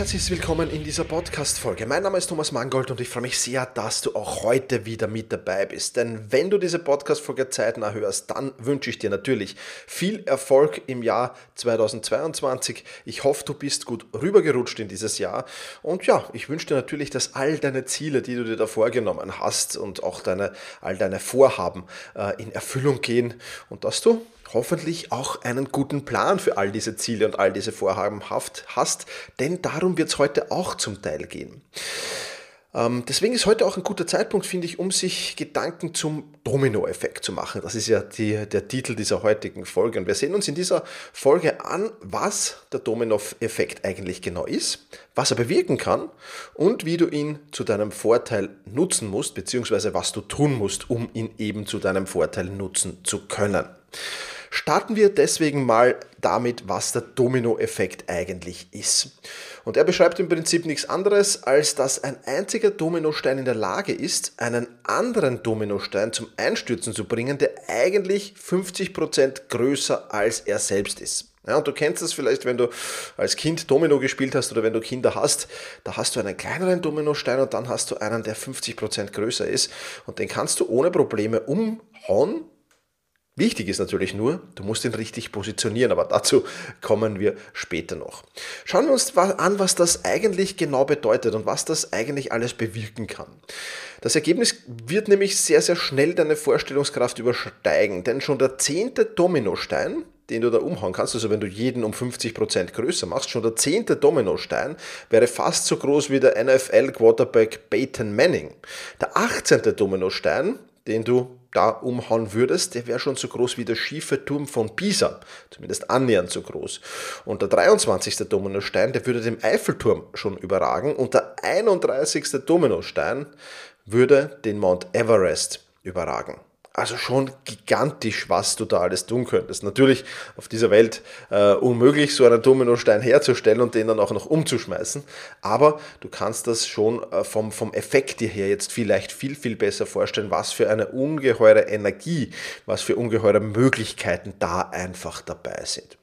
Herzlich willkommen in dieser Podcast-Folge. Mein Name ist Thomas Mangold und ich freue mich sehr, dass du auch heute wieder mit dabei bist. Denn wenn du diese Podcast-Folge zeitnah hörst, dann wünsche ich dir natürlich viel Erfolg im Jahr 2022. Ich hoffe, du bist gut rübergerutscht in dieses Jahr. Und ja, ich wünsche dir natürlich, dass all deine Ziele, die du dir da vorgenommen hast und auch deine, all deine Vorhaben äh, in Erfüllung gehen und dass du hoffentlich auch einen guten Plan für all diese Ziele und all diese Vorhaben hast, denn darum wird es heute auch zum Teil gehen. Ähm, deswegen ist heute auch ein guter Zeitpunkt, finde ich, um sich Gedanken zum Dominoeffekt zu machen. Das ist ja die, der Titel dieser heutigen Folge. Und wir sehen uns in dieser Folge an, was der Dominoeffekt eigentlich genau ist, was er bewirken kann und wie du ihn zu deinem Vorteil nutzen musst, beziehungsweise was du tun musst, um ihn eben zu deinem Vorteil nutzen zu können. Starten wir deswegen mal damit, was der Dominoeffekt eigentlich ist. Und er beschreibt im Prinzip nichts anderes, als dass ein einziger Dominostein in der Lage ist, einen anderen Dominostein zum Einstürzen zu bringen, der eigentlich 50% größer als er selbst ist. Ja, und du kennst das vielleicht, wenn du als Kind Domino gespielt hast oder wenn du Kinder hast, da hast du einen kleineren Dominostein und dann hast du einen, der 50% größer ist und den kannst du ohne Probleme umhauen Wichtig ist natürlich nur, du musst ihn richtig positionieren, aber dazu kommen wir später noch. Schauen wir uns an, was das eigentlich genau bedeutet und was das eigentlich alles bewirken kann. Das Ergebnis wird nämlich sehr, sehr schnell deine Vorstellungskraft übersteigen, denn schon der zehnte Dominostein, den du da umhauen kannst, also wenn du jeden um 50% größer machst, schon der zehnte Dominostein wäre fast so groß wie der NFL-Quarterback Peyton Manning. Der 18. Dominostein, den du da umhauen würdest, der wäre schon so groß wie der schiefe Turm von Pisa, zumindest annähernd so groß. Und der 23. Dominostein, der würde den Eiffelturm schon überragen und der 31. Dominostein würde den Mount Everest überragen. Also schon gigantisch, was du da alles tun könntest. Natürlich auf dieser Welt äh, unmöglich, so einen Dominostein herzustellen und den dann auch noch umzuschmeißen. Aber du kannst das schon äh, vom, vom Effekt her jetzt vielleicht viel, viel besser vorstellen, was für eine ungeheure Energie, was für ungeheure Möglichkeiten da einfach dabei sind.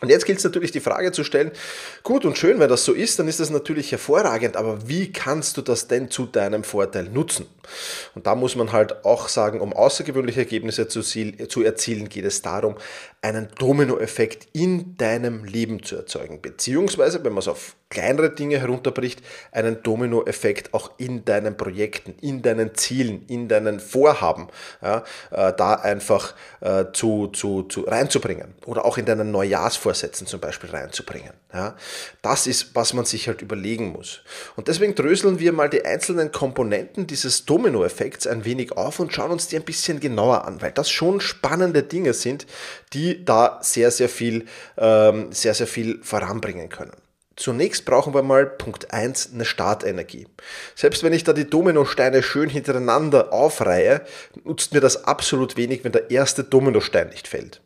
Und jetzt gilt es natürlich die Frage zu stellen, gut und schön, wenn das so ist, dann ist das natürlich hervorragend, aber wie kannst du das denn zu deinem Vorteil nutzen? Und da muss man halt auch sagen, um außergewöhnliche Ergebnisse zu, zu erzielen, geht es darum, einen Dominoeffekt in deinem Leben zu erzeugen. Beziehungsweise, wenn man es auf kleinere Dinge herunterbricht, einen Dominoeffekt auch in deinen Projekten, in deinen Zielen, in deinen Vorhaben, ja, äh, da einfach äh, zu, zu, zu reinzubringen. Oder auch in deinen Neujahrsvorsätzen zum Beispiel reinzubringen. Ja. Das ist, was man sich halt überlegen muss. Und deswegen dröseln wir mal die einzelnen Komponenten dieses Dominoeffekts ein wenig auf und schauen uns die ein bisschen genauer an, weil das schon spannende Dinge sind, die da sehr, sehr viel, ähm, sehr, sehr viel voranbringen können. Zunächst brauchen wir mal Punkt 1 eine Startenergie. Selbst wenn ich da die Dominosteine schön hintereinander aufreihe, nutzt mir das absolut wenig, wenn der erste Dominostein nicht fällt.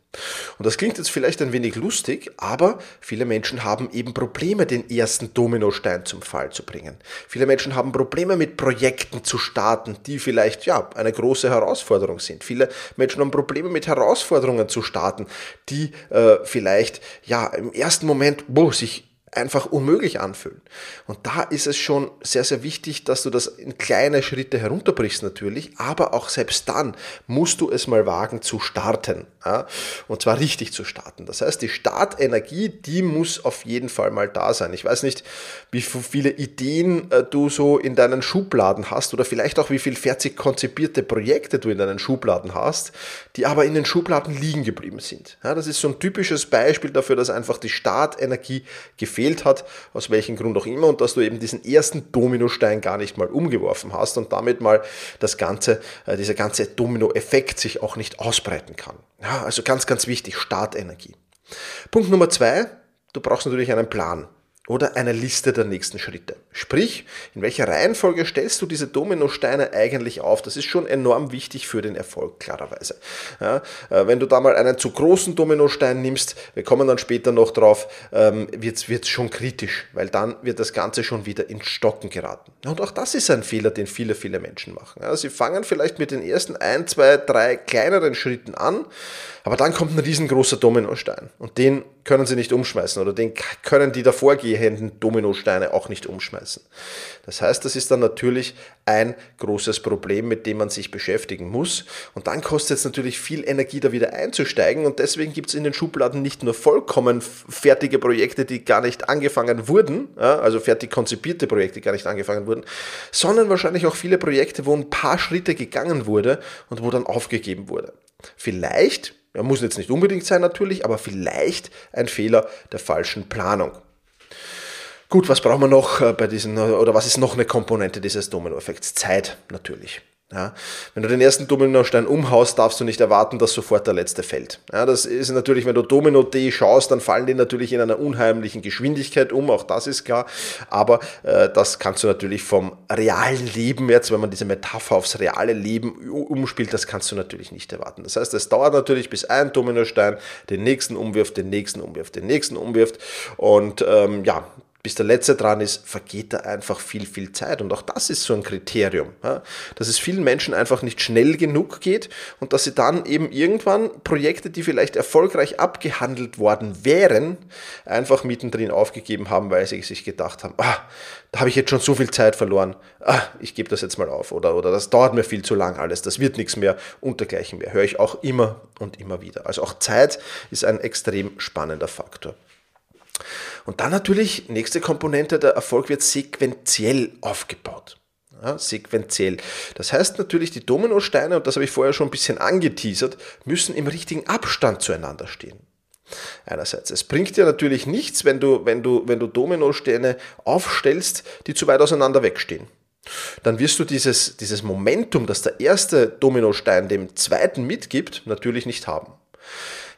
Und das klingt jetzt vielleicht ein wenig lustig, aber viele Menschen haben eben Probleme, den ersten Dominostein zum Fall zu bringen. Viele Menschen haben Probleme mit Projekten zu starten, die vielleicht ja eine große Herausforderung sind. Viele Menschen haben Probleme mit Herausforderungen zu starten, die äh, vielleicht ja im ersten Moment boah, sich einfach unmöglich anfühlen. Und da ist es schon sehr, sehr wichtig, dass du das in kleine Schritte herunterbrichst natürlich, aber auch selbst dann musst du es mal wagen zu starten. Ja? Und zwar richtig zu starten. Das heißt, die Startenergie, die muss auf jeden Fall mal da sein. Ich weiß nicht, wie viele Ideen äh, du so in deinen Schubladen hast oder vielleicht auch wie viel fertig konzipierte Projekte du in deinen Schubladen hast, die aber in den Schubladen liegen geblieben sind. Ja, das ist so ein typisches Beispiel dafür, dass einfach die Startenergie gefehlt gefehlt hat, aus welchem Grund auch immer, und dass du eben diesen ersten Dominostein gar nicht mal umgeworfen hast und damit mal das ganze, äh, dieser ganze Dominoeffekt sich auch nicht ausbreiten kann. Ja, also ganz, ganz wichtig, Startenergie. Punkt Nummer zwei, du brauchst natürlich einen Plan oder eine Liste der nächsten Schritte. Sprich, in welcher Reihenfolge stellst du diese Dominosteine eigentlich auf? Das ist schon enorm wichtig für den Erfolg, klarerweise. Ja, äh, wenn du da mal einen zu großen Dominostein nimmst, wir kommen dann später noch drauf, ähm, wird es schon kritisch, weil dann wird das Ganze schon wieder ins Stocken geraten. Und auch das ist ein Fehler, den viele, viele Menschen machen. Ja, sie fangen vielleicht mit den ersten ein, zwei, drei kleineren Schritten an, aber dann kommt ein riesengroßer Dominostein und den können sie nicht umschmeißen oder den können die davorgehenden Dominosteine auch nicht umschmeißen. Das heißt, das ist dann natürlich ein großes Problem, mit dem man sich beschäftigen muss. Und dann kostet es natürlich viel Energie, da wieder einzusteigen. Und deswegen gibt es in den Schubladen nicht nur vollkommen fertige Projekte, die gar nicht angefangen wurden, also fertig konzipierte Projekte, die gar nicht angefangen wurden, sondern wahrscheinlich auch viele Projekte, wo ein paar Schritte gegangen wurde und wo dann aufgegeben wurde. Vielleicht ja, muss jetzt nicht unbedingt sein natürlich, aber vielleicht ein Fehler der falschen Planung. Gut, was brauchen wir noch äh, bei diesen, oder was ist noch eine Komponente dieses Dominoeffekts? Zeit natürlich. Ja, wenn du den ersten Dominostein umhaust, darfst du nicht erwarten, dass sofort der letzte fällt. Ja, das ist natürlich, wenn du Domino D schaust, dann fallen die natürlich in einer unheimlichen Geschwindigkeit um, auch das ist klar. Aber äh, das kannst du natürlich vom realen Leben jetzt, wenn man diese Metapher aufs reale Leben umspielt, das kannst du natürlich nicht erwarten. Das heißt, es dauert natürlich, bis ein Dominostein den nächsten umwirft, den nächsten umwirft, den nächsten umwirft. Und ähm, ja, bis der letzte dran ist, vergeht da einfach viel, viel Zeit. Und auch das ist so ein Kriterium, dass es vielen Menschen einfach nicht schnell genug geht und dass sie dann eben irgendwann Projekte, die vielleicht erfolgreich abgehandelt worden wären, einfach mittendrin aufgegeben haben, weil sie sich gedacht haben, ah, da habe ich jetzt schon so viel Zeit verloren, ah, ich gebe das jetzt mal auf oder, oder das dauert mir viel zu lang alles, das wird nichts mehr und dergleichen mehr. Höre ich auch immer und immer wieder. Also auch Zeit ist ein extrem spannender Faktor. Und dann natürlich, nächste Komponente, der Erfolg wird sequenziell aufgebaut. Ja, sequenziell. Das heißt natürlich, die Dominosteine, und das habe ich vorher schon ein bisschen angeteasert, müssen im richtigen Abstand zueinander stehen. Einerseits. Es bringt dir natürlich nichts, wenn du, wenn du, wenn du Dominosteine aufstellst, die zu weit auseinander wegstehen. Dann wirst du dieses, dieses Momentum, das der erste Dominostein dem zweiten mitgibt, natürlich nicht haben.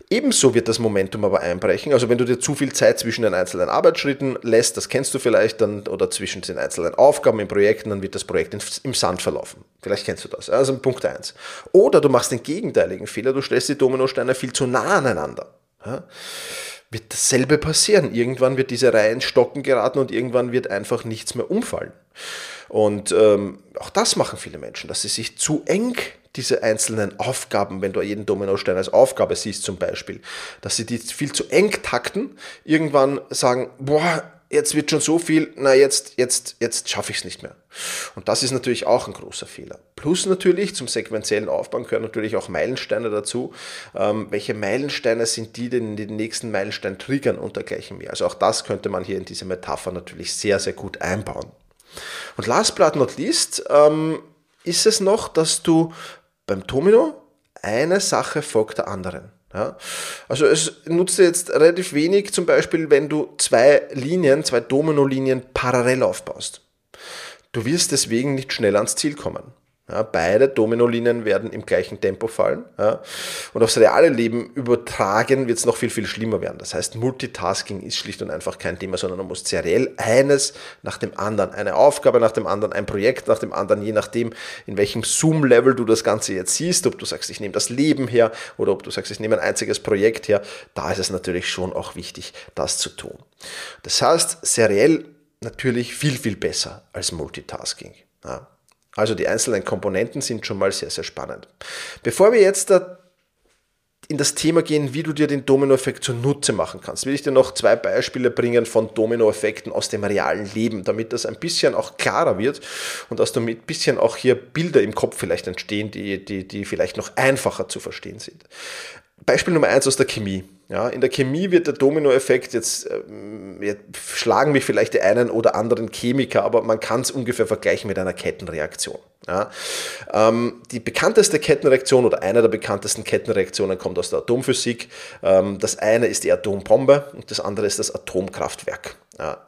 Ebenso wird das Momentum aber einbrechen. Also wenn du dir zu viel Zeit zwischen den einzelnen Arbeitsschritten lässt, das kennst du vielleicht dann, oder zwischen den einzelnen Aufgaben in Projekten, dann wird das Projekt im Sand verlaufen. Vielleicht kennst du das. Also Punkt 1. Oder du machst den gegenteiligen Fehler, du stellst die Dominosteine viel zu nah aneinander. Ja? Wird dasselbe passieren. Irgendwann wird diese Reihe ins Stocken geraten und irgendwann wird einfach nichts mehr umfallen. Und ähm, auch das machen viele Menschen, dass sie sich zu eng diese einzelnen Aufgaben, wenn du jeden Dominostein als Aufgabe siehst zum Beispiel, dass sie die viel zu eng takten, irgendwann sagen, boah, jetzt wird schon so viel, na jetzt, jetzt, jetzt schaffe ich es nicht mehr. Und das ist natürlich auch ein großer Fehler. Plus natürlich zum sequenziellen Aufbauen gehören natürlich auch Meilensteine dazu. Ähm, welche Meilensteine sind die denn den nächsten Meilenstein triggern und dergleichen mehr? Also auch das könnte man hier in diese Metapher natürlich sehr, sehr gut einbauen. Und last but not least ähm, ist es noch, dass du beim Domino eine Sache folgt der anderen. Ja? Also es nutzt jetzt relativ wenig, zum Beispiel, wenn du zwei Linien, zwei Domino-Linien parallel aufbaust. Du wirst deswegen nicht schnell ans Ziel kommen. Ja, beide Dominolinien werden im gleichen Tempo fallen. Ja. Und aufs reale Leben übertragen wird es noch viel, viel schlimmer werden. Das heißt, Multitasking ist schlicht und einfach kein Thema, sondern du musst seriell eines nach dem anderen, eine Aufgabe nach dem anderen, ein Projekt nach dem anderen, je nachdem, in welchem Zoom-Level du das Ganze jetzt siehst, ob du sagst, ich nehme das Leben her oder ob du sagst, ich nehme ein einziges Projekt her, da ist es natürlich schon auch wichtig, das zu tun. Das heißt, seriell natürlich viel, viel besser als Multitasking. Ja. Also die einzelnen Komponenten sind schon mal sehr, sehr spannend. Bevor wir jetzt in das Thema gehen, wie du dir den Dominoeffekt zunutze machen kannst, will ich dir noch zwei Beispiele bringen von Dominoeffekten aus dem realen Leben, damit das ein bisschen auch klarer wird und dass damit ein bisschen auch hier Bilder im Kopf vielleicht entstehen, die, die, die vielleicht noch einfacher zu verstehen sind. Beispiel Nummer eins aus der Chemie. Ja, in der Chemie wird der Dominoeffekt, jetzt, ähm, jetzt schlagen mich vielleicht die einen oder anderen Chemiker, aber man kann es ungefähr vergleichen mit einer Kettenreaktion. Ja, ähm, die bekannteste Kettenreaktion oder eine der bekanntesten Kettenreaktionen kommt aus der Atomphysik. Ähm, das eine ist die Atombombe und das andere ist das Atomkraftwerk. Ja,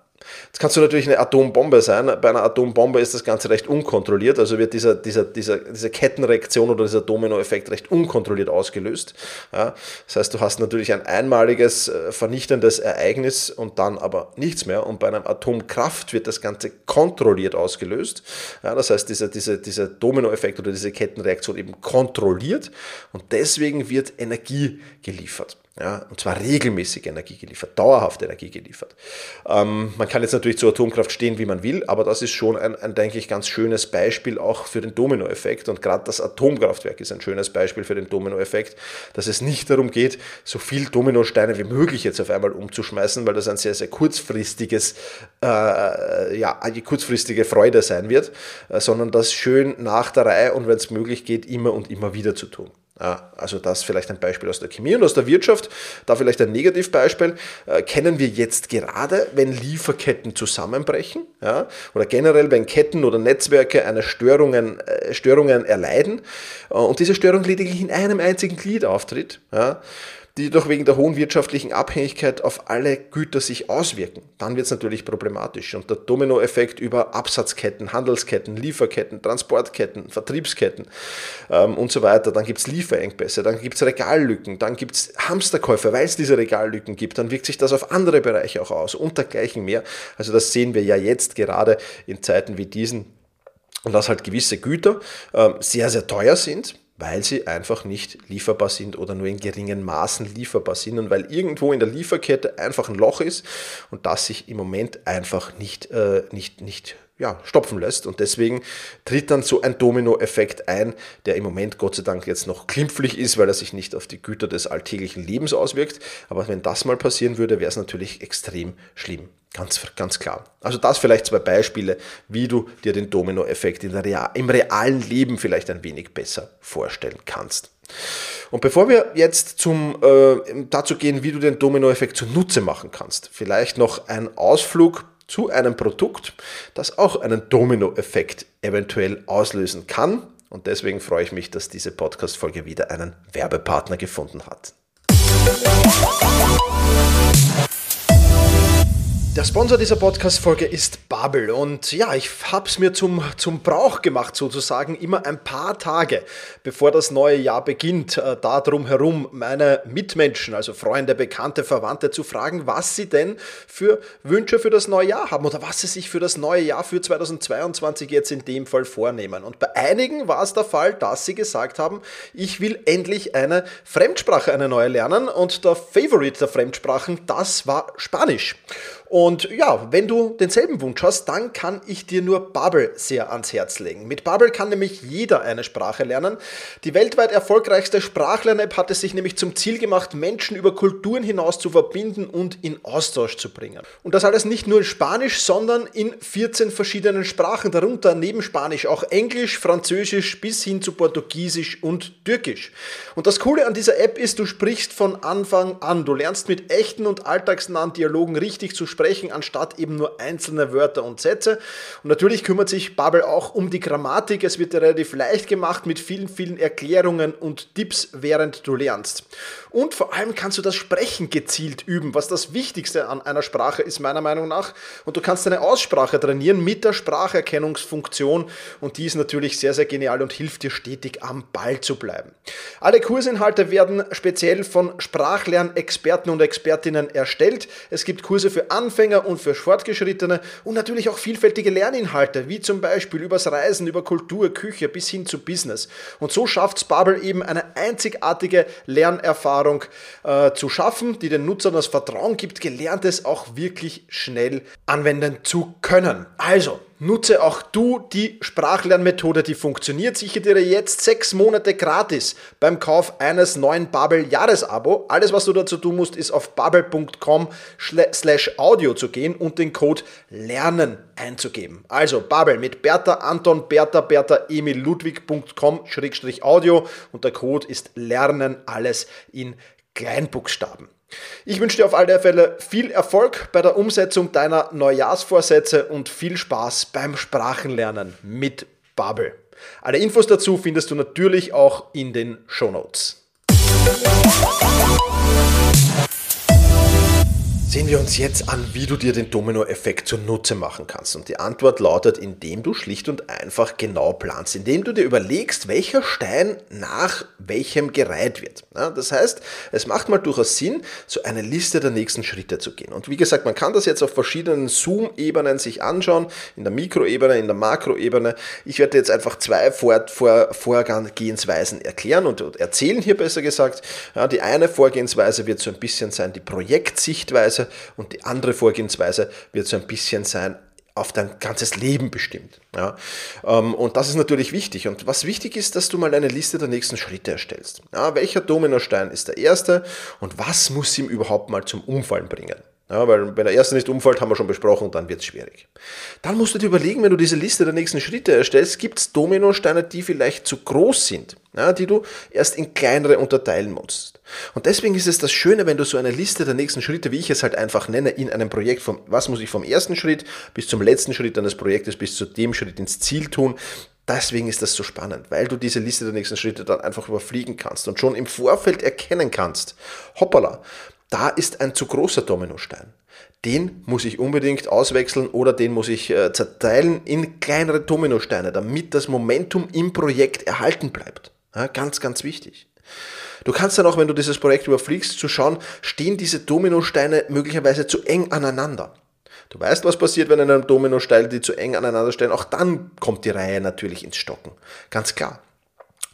Jetzt kannst du natürlich eine Atombombe sein. Bei einer Atombombe ist das Ganze recht unkontrolliert, also wird dieser, dieser, dieser, diese Kettenreaktion oder dieser Dominoeffekt recht unkontrolliert ausgelöst. Ja, das heißt, du hast natürlich ein einmaliges äh, vernichtendes Ereignis und dann aber nichts mehr. Und bei einem Atomkraft wird das Ganze kontrolliert ausgelöst. Ja, das heißt, dieser, dieser, dieser Dominoeffekt oder diese Kettenreaktion eben kontrolliert und deswegen wird Energie geliefert. Ja, und zwar regelmäßig Energie geliefert, dauerhaft Energie geliefert. Ähm, man kann jetzt natürlich zur Atomkraft stehen, wie man will, aber das ist schon ein, ein denke ich, ganz schönes Beispiel auch für den Dominoeffekt. Und gerade das Atomkraftwerk ist ein schönes Beispiel für den Dominoeffekt, dass es nicht darum geht, so viel Dominosteine wie möglich jetzt auf einmal umzuschmeißen, weil das ein sehr, sehr kurzfristiges, äh, ja, eine kurzfristige Freude sein wird, äh, sondern das schön nach der Reihe und wenn es möglich geht, immer und immer wieder zu tun. Ja, also das vielleicht ein Beispiel aus der Chemie und aus der Wirtschaft. Da vielleicht ein Negativbeispiel. Äh, kennen wir jetzt gerade, wenn Lieferketten zusammenbrechen ja, oder generell, wenn Ketten oder Netzwerke eine Störungen, äh, Störungen erleiden äh, und diese Störung lediglich in einem einzigen Glied auftritt. Ja, die jedoch wegen der hohen wirtschaftlichen Abhängigkeit auf alle Güter sich auswirken. Dann wird es natürlich problematisch. Und der Dominoeffekt über Absatzketten, Handelsketten, Lieferketten, Transportketten, Vertriebsketten ähm, und so weiter. Dann gibt es Lieferengpässe, dann gibt es Regallücken, dann gibt es Hamsterkäufe, weil es diese Regallücken gibt. Dann wirkt sich das auf andere Bereiche auch aus und dergleichen mehr. Also das sehen wir ja jetzt gerade in Zeiten wie diesen. Und dass halt gewisse Güter ähm, sehr, sehr teuer sind, weil sie einfach nicht lieferbar sind oder nur in geringen Maßen lieferbar sind und weil irgendwo in der Lieferkette einfach ein Loch ist und das sich im Moment einfach nicht, äh, nicht, nicht ja, stopfen lässt. Und deswegen tritt dann so ein Dominoeffekt ein, der im Moment Gott sei Dank jetzt noch klimpflich ist, weil er sich nicht auf die Güter des alltäglichen Lebens auswirkt. Aber wenn das mal passieren würde, wäre es natürlich extrem schlimm. Ganz, ganz klar. Also das vielleicht zwei Beispiele, wie du dir den Dominoeffekt Real, im realen Leben vielleicht ein wenig besser vorstellen kannst. Und bevor wir jetzt zum, äh, dazu gehen, wie du den Dominoeffekt zunutze machen kannst, vielleicht noch ein Ausflug zu einem Produkt, das auch einen Dominoeffekt eventuell auslösen kann. Und deswegen freue ich mich, dass diese Podcast-Folge wieder einen Werbepartner gefunden hat. Der Sponsor dieser Podcast-Folge ist Bubble und ja, ich habe es mir zum, zum Brauch gemacht, sozusagen immer ein paar Tage, bevor das neue Jahr beginnt, äh, da drum herum meine Mitmenschen, also Freunde, Bekannte, Verwandte zu fragen, was sie denn für Wünsche für das neue Jahr haben oder was sie sich für das neue Jahr für 2022 jetzt in dem Fall vornehmen. Und bei einigen war es der Fall, dass sie gesagt haben, ich will endlich eine Fremdsprache, eine neue lernen und der Favorite der Fremdsprachen, das war Spanisch. Und ja, wenn du denselben Wunsch hast, dann kann ich dir nur Bubble sehr ans Herz legen. Mit Bubble kann nämlich jeder eine Sprache lernen. Die weltweit erfolgreichste Sprachlern-App hat es sich nämlich zum Ziel gemacht, Menschen über Kulturen hinaus zu verbinden und in Austausch zu bringen. Und das alles nicht nur in Spanisch, sondern in 14 verschiedenen Sprachen, darunter neben Spanisch auch Englisch, Französisch bis hin zu Portugiesisch und Türkisch. Und das Coole an dieser App ist, du sprichst von Anfang an. Du lernst mit echten und alltagsnahen Dialogen richtig zu sprechen, anstatt eben nur einzelne Wörter und Sätze. Und natürlich kümmert sich Bubble auch um die Grammatik. Es wird dir relativ leicht gemacht mit vielen, vielen Erklärungen und Tipps, während du lernst. Und vor allem kannst du das Sprechen gezielt üben, was das Wichtigste an einer Sprache ist, meiner Meinung nach. Und du kannst deine Aussprache trainieren mit der Spracherkennungsfunktion. Und die ist natürlich sehr, sehr genial und hilft dir stetig am Ball zu bleiben. Alle Kursinhalte werden speziell von Sprachlernexperten und Expertinnen erstellt. Es gibt Kurse für Anfänger und für Fortgeschrittene und natürlich auch vielfältige Lerninhalte, wie zum Beispiel übers Reisen, über Kultur, Küche bis hin zu Business. Und so schafft Spabel eben eine einzigartige Lernerfahrung äh, zu schaffen, die den Nutzern das Vertrauen gibt, Gelerntes auch wirklich schnell anwenden zu können. Also, Nutze auch du die Sprachlernmethode, die funktioniert. Sichere dir jetzt sechs Monate gratis beim Kauf eines neuen Bubble Jahresabo. Alles, was du dazu tun musst, ist auf bubble.com slash audio zu gehen und den Code lernen einzugeben. Also Bubble mit Bertha Anton Bertha Bertha Emil Ludwig.com schrägstrich audio und der Code ist lernen alles in Kleinbuchstaben. Ich wünsche dir auf alle Fälle viel Erfolg bei der Umsetzung deiner Neujahrsvorsätze und viel Spaß beim Sprachenlernen mit Bubble. Alle Infos dazu findest du natürlich auch in den Show Notes. Sehen wir uns jetzt an, wie du dir den Dominoeffekt zunutze machen kannst. Und die Antwort lautet, indem du schlicht und einfach genau planst, indem du dir überlegst, welcher Stein nach welchem gereiht wird. Ja, das heißt, es macht mal durchaus Sinn, so eine Liste der nächsten Schritte zu gehen. Und wie gesagt, man kann das jetzt auf verschiedenen Zoom-Ebenen sich anschauen, in der Mikroebene, in der Makroebene. Ich werde jetzt einfach zwei Vor Vor Vorgehensweisen erklären und erzählen hier besser gesagt. Ja, die eine Vorgehensweise wird so ein bisschen sein, die Projektsichtweise und die andere Vorgehensweise wird so ein bisschen sein, auf dein ganzes Leben bestimmt. Ja? Ähm, und das ist natürlich wichtig. Und was wichtig ist, dass du mal eine Liste der nächsten Schritte erstellst. Ja, welcher Dominostein ist der erste und was muss ihm überhaupt mal zum Umfallen bringen? Ja, weil wenn der erste nicht umfällt, haben wir schon besprochen, dann wird es schwierig. Dann musst du dir überlegen, wenn du diese Liste der nächsten Schritte erstellst, gibt es Dominosteine, die vielleicht zu groß sind, ja, die du erst in kleinere unterteilen musst. Und deswegen ist es das Schöne, wenn du so eine Liste der nächsten Schritte, wie ich es halt einfach nenne, in einem Projekt, vom, was muss ich vom ersten Schritt bis zum letzten Schritt eines Projektes, bis zu dem Schritt ins Ziel tun, Deswegen ist das so spannend, weil du diese Liste der nächsten Schritte dann einfach überfliegen kannst und schon im Vorfeld erkennen kannst, hoppala, da ist ein zu großer Dominostein. Den muss ich unbedingt auswechseln oder den muss ich äh, zerteilen in kleinere Dominosteine, damit das Momentum im Projekt erhalten bleibt. Ja, ganz, ganz wichtig. Du kannst dann auch, wenn du dieses Projekt überfliegst, zu schauen, stehen diese Dominosteine möglicherweise zu eng aneinander. Du weißt, was passiert, wenn in einem Dominostein die zu eng aneinander stehen. Auch dann kommt die Reihe natürlich ins Stocken. Ganz klar.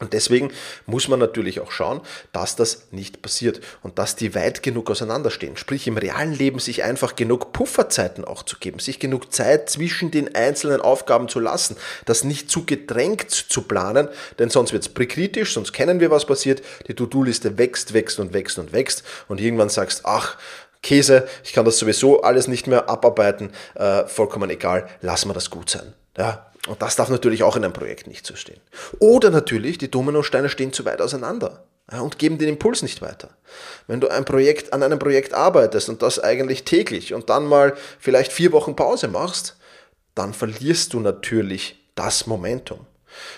Und deswegen muss man natürlich auch schauen, dass das nicht passiert und dass die weit genug auseinanderstehen. Sprich, im realen Leben sich einfach genug Pufferzeiten auch zu geben, sich genug Zeit zwischen den einzelnen Aufgaben zu lassen, das nicht zu gedrängt zu planen, denn sonst wird es prekritisch, sonst kennen wir, was passiert. Die To-Do-Liste wächst, wächst und wächst und wächst und irgendwann sagst, ach, Käse, ich kann das sowieso alles nicht mehr abarbeiten, äh, vollkommen egal, lass mal das gut sein. Ja, und das darf natürlich auch in einem Projekt nicht so stehen. Oder natürlich, die Dominosteine stehen zu weit auseinander und geben den Impuls nicht weiter. Wenn du ein Projekt an einem Projekt arbeitest und das eigentlich täglich und dann mal vielleicht vier Wochen Pause machst, dann verlierst du natürlich das Momentum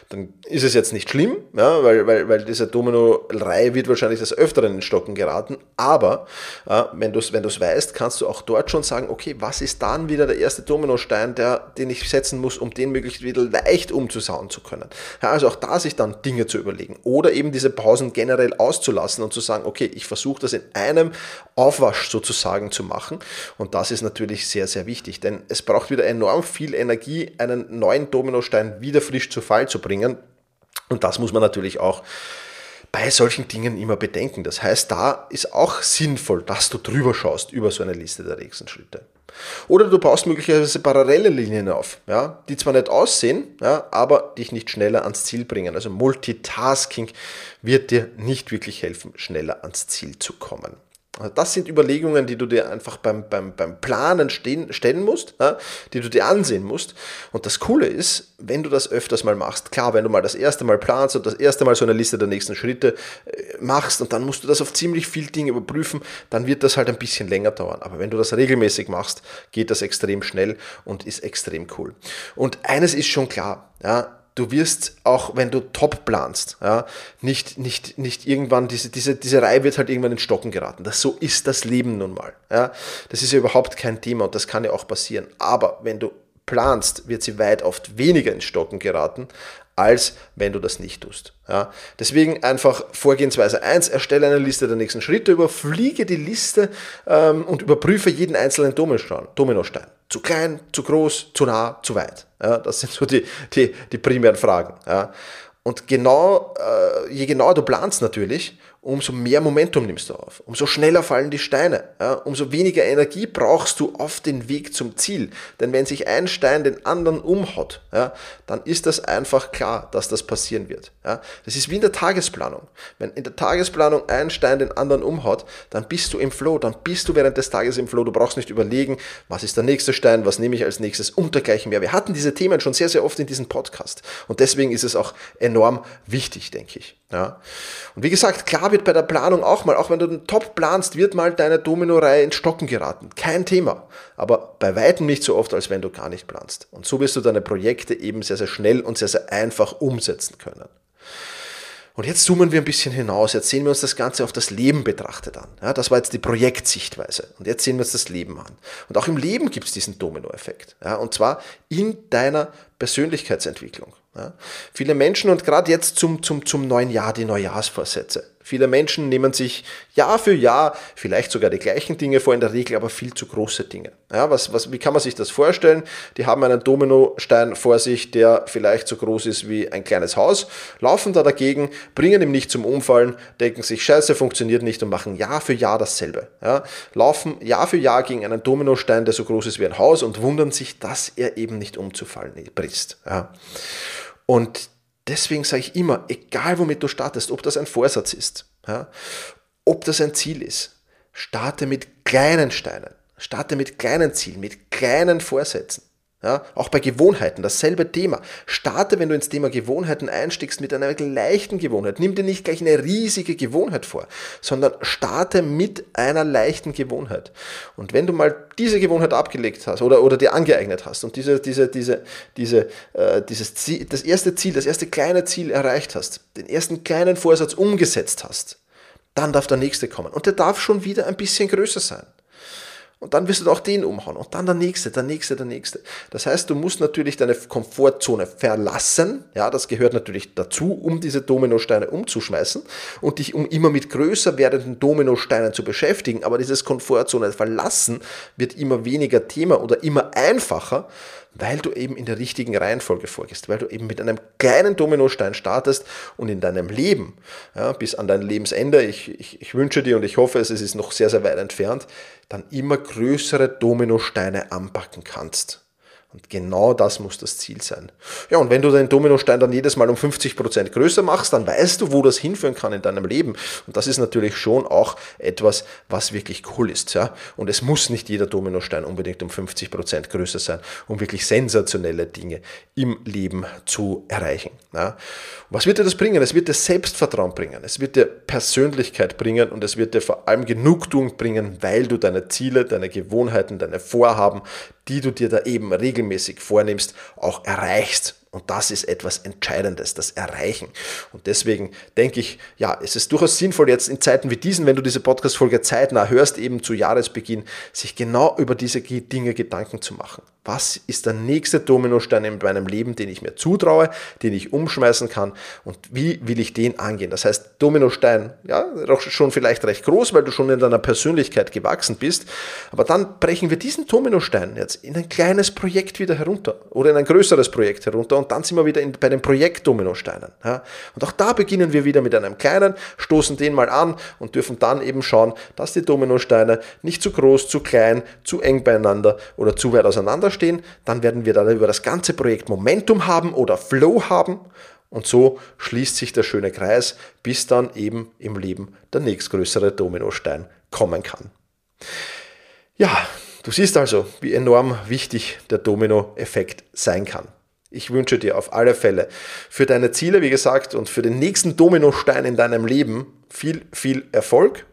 dann ist es jetzt nicht schlimm, ja, weil, weil, weil diese Domino-Reihe wird wahrscheinlich des Öfteren in Stocken geraten. Aber äh, wenn du es wenn weißt, kannst du auch dort schon sagen, okay, was ist dann wieder der erste Dominostein, der, den ich setzen muss, um den möglichst wieder leicht umzusauen zu können. Ja, also auch da sich dann Dinge zu überlegen. Oder eben diese Pausen generell auszulassen und zu sagen, okay, ich versuche das in einem Aufwasch sozusagen zu machen. Und das ist natürlich sehr, sehr wichtig, denn es braucht wieder enorm viel Energie, einen neuen Dominostein wieder frisch zu Fall zu bringen. Und das muss man natürlich auch bei solchen Dingen immer bedenken. Das heißt, da ist auch sinnvoll, dass du drüber schaust über so eine Liste der nächsten Schritte. Oder du baust möglicherweise parallele Linien auf, ja, die zwar nicht aussehen, ja, aber dich nicht schneller ans Ziel bringen. Also Multitasking wird dir nicht wirklich helfen, schneller ans Ziel zu kommen. Das sind Überlegungen, die du dir einfach beim, beim, beim Planen stehen, stellen musst, ja, die du dir ansehen musst. Und das Coole ist, wenn du das öfters mal machst, klar, wenn du mal das erste Mal planst und das erste Mal so eine Liste der nächsten Schritte äh, machst und dann musst du das auf ziemlich viele Dinge überprüfen, dann wird das halt ein bisschen länger dauern. Aber wenn du das regelmäßig machst, geht das extrem schnell und ist extrem cool. Und eines ist schon klar, ja, du wirst auch, wenn du top planst, ja, nicht, nicht, nicht irgendwann, diese, diese, diese Reihe wird halt irgendwann in Stocken geraten. Das, so ist das Leben nun mal. Ja. Das ist ja überhaupt kein Thema und das kann ja auch passieren. Aber wenn du planst, wird sie weit oft weniger in Stocken geraten, als wenn du das nicht tust. Ja, deswegen einfach Vorgehensweise 1, erstelle eine Liste der nächsten Schritte, überfliege die Liste ähm, und überprüfe jeden einzelnen Dominostein. Zu klein, zu groß, zu nah, zu weit. Ja, das sind so die, die, die primären Fragen. Ja. Und genau, äh, je genauer du planst natürlich, umso mehr Momentum nimmst du auf, umso schneller fallen die Steine, ja, umso weniger Energie brauchst du auf den Weg zum Ziel. Denn wenn sich ein Stein den anderen umhaut, ja, dann ist das einfach klar, dass das passieren wird. Ja. Das ist wie in der Tagesplanung. Wenn in der Tagesplanung ein Stein den anderen umhaut, dann bist du im Flow, dann bist du während des Tages im Flow. Du brauchst nicht überlegen, was ist der nächste Stein, was nehme ich als nächstes und dergleichen mehr. Wir hatten diese Themen schon sehr, sehr oft in diesem Podcast. Und deswegen ist es auch enorm wichtig, denke ich. Und wie gesagt, klar wird bei der Planung auch mal, auch wenn du den Top planst, wird mal deine Domino-Reihe ins Stocken geraten. Kein Thema. Aber bei weitem nicht so oft, als wenn du gar nicht planst. Und so wirst du deine Projekte eben sehr, sehr schnell und sehr, sehr einfach umsetzen können. Und jetzt zoomen wir ein bisschen hinaus. Jetzt sehen wir uns das Ganze auf das Leben betrachtet an. Ja, das war jetzt die Projektsichtweise. Und jetzt sehen wir uns das Leben an. Und auch im Leben gibt es diesen Dominoeffekt. Ja, und zwar in deiner Persönlichkeitsentwicklung. Ja. Viele Menschen und gerade jetzt zum, zum, zum neuen Jahr die Neujahrsvorsätze. Viele Menschen nehmen sich Jahr für Jahr vielleicht sogar die gleichen Dinge vor, in der Regel aber viel zu große Dinge. Ja, was, was, wie kann man sich das vorstellen? Die haben einen Dominostein vor sich, der vielleicht so groß ist wie ein kleines Haus, laufen da dagegen, bringen ihn nicht zum Umfallen, denken sich, scheiße, funktioniert nicht und machen Jahr für Jahr dasselbe. Ja, laufen Jahr für Jahr gegen einen Dominostein, der so groß ist wie ein Haus und wundern sich, dass er eben nicht umzufallen bricht. Ja. Und deswegen sage ich immer, egal womit du startest, ob das ein Vorsatz ist, ja, ob das ein Ziel ist, starte mit kleinen Steinen, starte mit kleinen Zielen, mit kleinen Vorsätzen. Ja, auch bei Gewohnheiten, dasselbe Thema. Starte, wenn du ins Thema Gewohnheiten einstiegst, mit einer leichten Gewohnheit. Nimm dir nicht gleich eine riesige Gewohnheit vor, sondern starte mit einer leichten Gewohnheit. Und wenn du mal diese Gewohnheit abgelegt hast oder, oder dir angeeignet hast und diese, diese, diese, diese, äh, dieses Ziel, das erste Ziel, das erste kleine Ziel erreicht hast, den ersten kleinen Vorsatz umgesetzt hast, dann darf der nächste kommen. Und der darf schon wieder ein bisschen größer sein. Und dann wirst du auch den umhauen. Und dann der nächste, der nächste, der nächste. Das heißt, du musst natürlich deine Komfortzone verlassen. Ja, das gehört natürlich dazu, um diese Dominosteine umzuschmeißen und dich um immer mit größer werdenden Dominosteinen zu beschäftigen. Aber dieses Komfortzone verlassen wird immer weniger Thema oder immer einfacher, weil du eben in der richtigen Reihenfolge vorgehst, weil du eben mit einem kleinen Dominostein startest und in deinem Leben, ja, bis an dein Lebensende, ich, ich, ich wünsche dir und ich hoffe, es ist noch sehr, sehr weit entfernt, dann immer größere Dominosteine anpacken kannst. Und genau das muss das Ziel sein. Ja, und wenn du den Dominostein dann jedes Mal um 50% größer machst, dann weißt du, wo das hinführen kann in deinem Leben. Und das ist natürlich schon auch etwas, was wirklich cool ist. Ja? Und es muss nicht jeder Dominostein unbedingt um 50% größer sein, um wirklich sensationelle Dinge im Leben zu erreichen. Ja? Was wird dir das bringen? Es wird dir Selbstvertrauen bringen, es wird dir Persönlichkeit bringen und es wird dir vor allem Genugtuung bringen, weil du deine Ziele, deine Gewohnheiten, deine Vorhaben, die du dir da eben regelmäßig vornimmst, auch erreichst. Und das ist etwas Entscheidendes, das Erreichen. Und deswegen denke ich, ja, es ist durchaus sinnvoll, jetzt in Zeiten wie diesen, wenn du diese Podcast-Folge zeitnah hörst, eben zu Jahresbeginn, sich genau über diese Dinge Gedanken zu machen. Was ist der nächste Dominostein in meinem Leben, den ich mir zutraue, den ich umschmeißen kann und wie will ich den angehen? Das heißt, Dominostein, ja, schon vielleicht recht groß, weil du schon in deiner Persönlichkeit gewachsen bist, aber dann brechen wir diesen Dominostein jetzt in ein kleines Projekt wieder herunter oder in ein größeres Projekt herunter und dann sind wir wieder in, bei den Projektdominosteinen. Ja? Und auch da beginnen wir wieder mit einem kleinen, stoßen den mal an und dürfen dann eben schauen, dass die Dominosteine nicht zu groß, zu klein, zu eng beieinander oder zu weit auseinander stehen, dann werden wir dann über das ganze Projekt Momentum haben oder Flow haben und so schließt sich der schöne Kreis, bis dann eben im Leben der nächstgrößere Dominostein kommen kann. Ja, du siehst also, wie enorm wichtig der Dominoeffekt sein kann. Ich wünsche dir auf alle Fälle für deine Ziele, wie gesagt, und für den nächsten Dominostein in deinem Leben viel, viel Erfolg.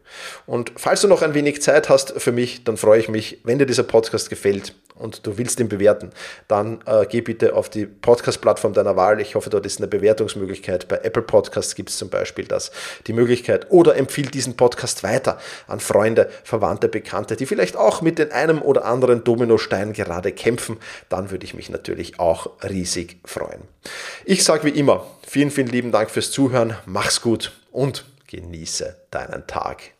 Und falls du noch ein wenig Zeit hast für mich, dann freue ich mich, wenn dir dieser Podcast gefällt und du willst ihn bewerten, dann äh, geh bitte auf die Podcast-Plattform deiner Wahl. Ich hoffe, dort ist eine Bewertungsmöglichkeit. Bei Apple Podcasts gibt es zum Beispiel das, die Möglichkeit. Oder empfiehl diesen Podcast weiter an Freunde, Verwandte, Bekannte, die vielleicht auch mit den einem oder anderen Dominostein gerade kämpfen. Dann würde ich mich natürlich auch riesig freuen. Ich sage wie immer, vielen, vielen lieben Dank fürs Zuhören. Mach's gut und genieße deinen Tag.